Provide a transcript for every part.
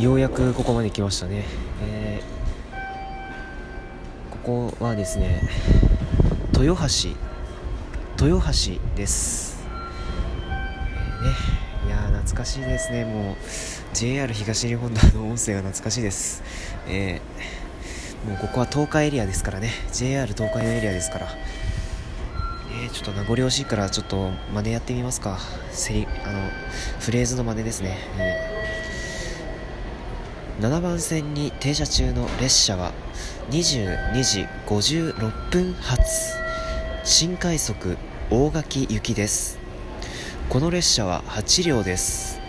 ようやくここまで来ましたね、えー、ここはですね豊橋豊橋です、えー、ねいや懐かしいですね。もう JR 東日本の音声が懐かしいです、えー、もうここは東海エリアですからね。JR 東海のエリアですから。えー、ちょっと名残惜しいからちょっと真似やってみますか。セリあのフレーズの真似ですね、えー、7番線に停車中の列車は22時56分発。新快速大垣行きです。この列車は8両です。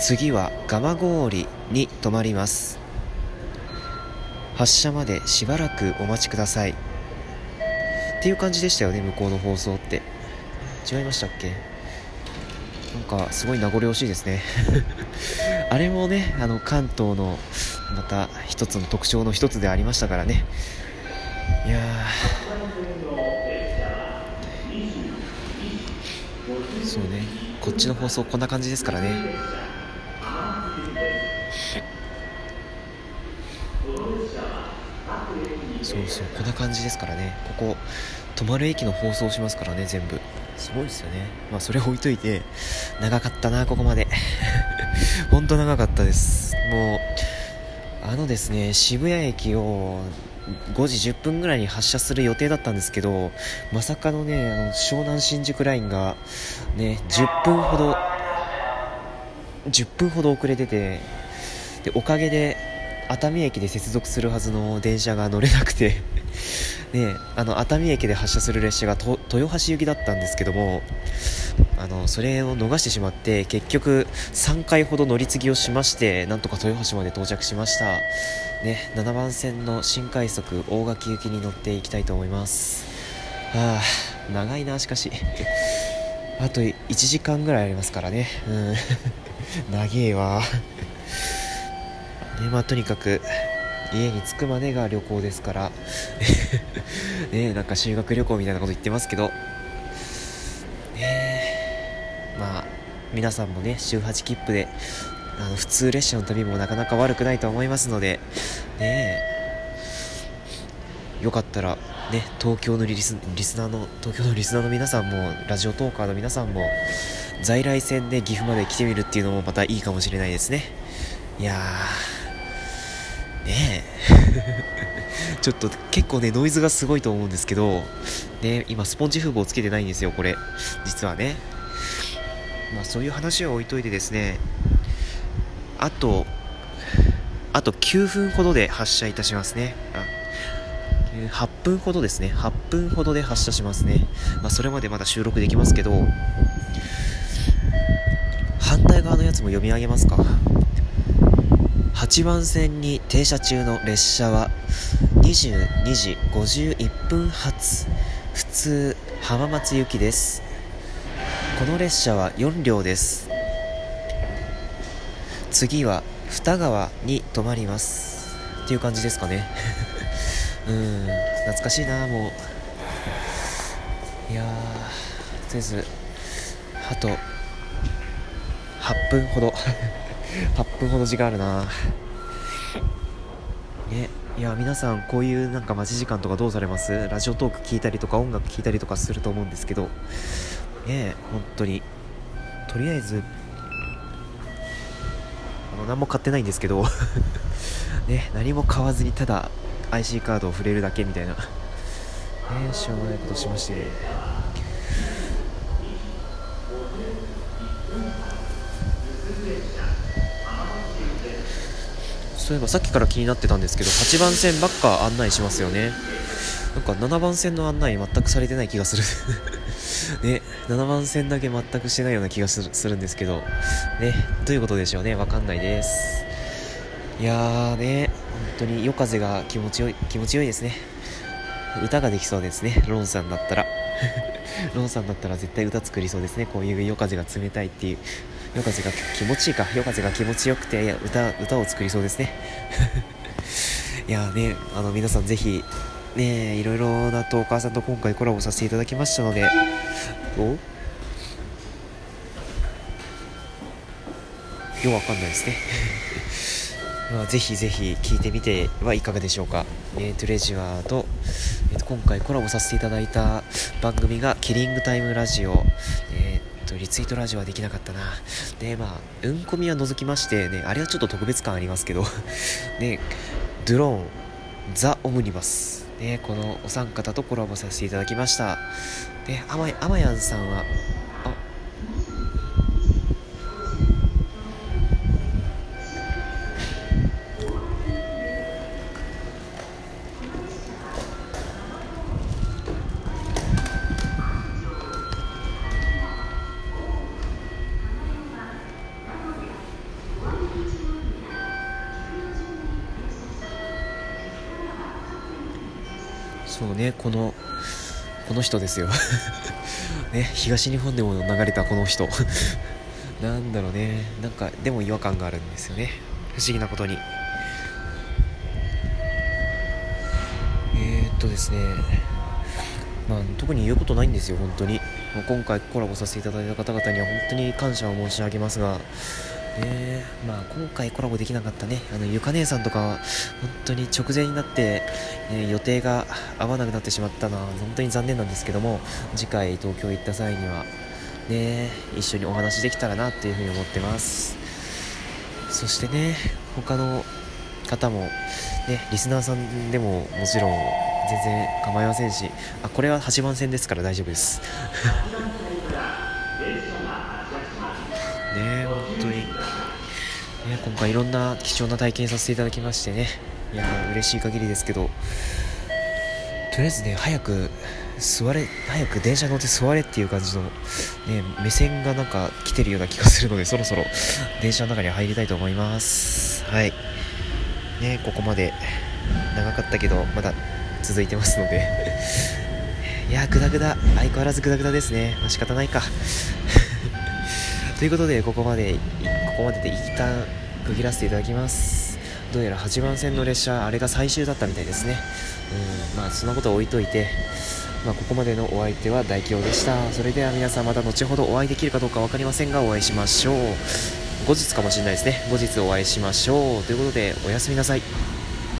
次は蒲郡に停まります。発車までしばらくお待ちください。っていう感じでしたよね向こうの放送って。違いましたっけ？なんかすごい名残惜しいですね。あれもねあの関東のまた一つの特徴の一つでありましたからね。いやそうね。こっちの放送こんな感じですからね。そうそうこんな感じですからね。ここ泊まる駅の放送しますからね全部。すごいですよね。まあそれ置いといて長かったなここまで。本当長かったです。もうあのですね渋谷駅を5時10分ぐらいに発車する予定だったんですけどまさかのねあの湘南新宿ラインがね10分ほど10分ほど遅れててでおかげで熱海駅で接続するはずの電車が乗れなくて。ね、あの熱海駅で発車する列車が豊橋行きだったんですけどもあのそれを逃してしまって結局3回ほど乗り継ぎをしましてなんとか豊橋まで到着しました、ね、7番線の新快速大垣行きに乗っていきたいと思います。はあ長いなしかし。あと1時間ぐらいありますからね。うん。長えわ。ねまあ、とにかく家に着くまでが旅行ですから。ねなんか修学旅行みたいなこと言ってますけど。ねまあ皆さんもね週8切符であの普通列車の旅もなかなか悪くないと思いますので。ねよかったらね東京のリスリスナーの東京のリスナーの皆さんもラジオトーカーの皆さんも在来線で岐阜まで来てみるっていうのもまたいいかもしれないですね。いやー。ね。え ちょっと結構ねノイズがすごいと思うんですけどね今スポンジ風防つけてないんですよこれ。実はね。まあそういう話は置いといてですね。あとあと9分ほどで発車いたしますね。あ8分ほどですね。8分ほどで発車しますね、まあ、それまでまだ収録できますけど反対側のやつも読み上げますか。8番線に停車中の列車は22時51分発普通浜松行きです。この列車は4両です。次は二川に停まります。っていう感じですかね。うん懐かしいなもう。いやーとりあえずあと8分ほど。8分ほど時間あるな。ねいや皆さんこういうなんか待ち時間とかどうされます？ラジオトーク聞いたりとか音楽聞いたりとかすると思うんですけど。ね本当に。とりあえずあの何も買ってないんですけど。ね何も買わずにただ IC カードを触れるだけみたいな。ねしょうがないことしまして。そういえばさっきから気になってたんですけど8番線ばっか案内しますよね。なんか7番線の案内全くされてない気がする。ね7番線だけ全くしてないような気がするんですけど。ねどういうことでしょうね。わかんないです。いやーね本当に夜風が気持ちよい気持ちよいですね。歌ができそうですね。ロンさんだったら。ロンさんだったら絶対歌作りそうですね。こういう夜風が冷たいっていう。夜風が気持ちいいか。夜風が気持ちよくて歌歌を作りそうですね。いやねあの皆さんぜひねいろいろなとお母さんと今回コラボさせていただきましたので。お？ようわかんないですね。まあ、ぜひぜひ聞いてみてはいかがでしょうか。えー、トレジュアーと,、えー、と今回コラボさせていただいた番組がキリングタイムラジオ、えー、とリツイートラジオはできなかったな。で、まあ、うんこみは除きましてね、あれはちょっと特別感ありますけど ね、ドローン、ザ・オムニバス、ね、このお三方とコラボさせていただきました。で、あまあまやんさんは、そうねこのこの人ですよ。ね東日本でも流れたこの人。なんだろうね。なんかでも違和感があるんですよね。不思議なことに。えー、っとですね。まあ、特に言うことないんですよ、本当に。今回コラボさせていただいた方々には本当に感謝を申し上げますが、ねまあ、今回コラボできなかったね。あのゆか姉さんとかは本当に直前になって、え予定が合わなくなってしまったのは本当に残念なんですけども次回東京行った際にはね一緒にお話できたらなっていうふうに思ってます。そしてね他の方もねリスナーさんでももちろん全然構いませんしあこれは8番線ですから大丈夫です。今回いろんな貴重な体験させていただきましてね。いや嬉しい限りですけどとりあえずね早く座れ早く電車乗って座れっていう感じの、ね、目線がなんか来てるような気がするのでそろそろ電車の中に入りたいと思います。はい。ねここまで長かったけどまだ続いてますので。いやグダグダ。相変わらずグダグダですね。まあ仕方ないか。ということでここまでこまでで一旦区切らせていただきます。どうやら8番線の列車あれが最終だったみたいですね。うんまあそんなことは置いといてまあ、ここまでのお相手は大京でした。それでは皆さんまた後ほどお会いできるかどうか分かりませんがお会いしましょう。後日かもしれないですね。後日お会いしましょう。ということでおやすみなさい。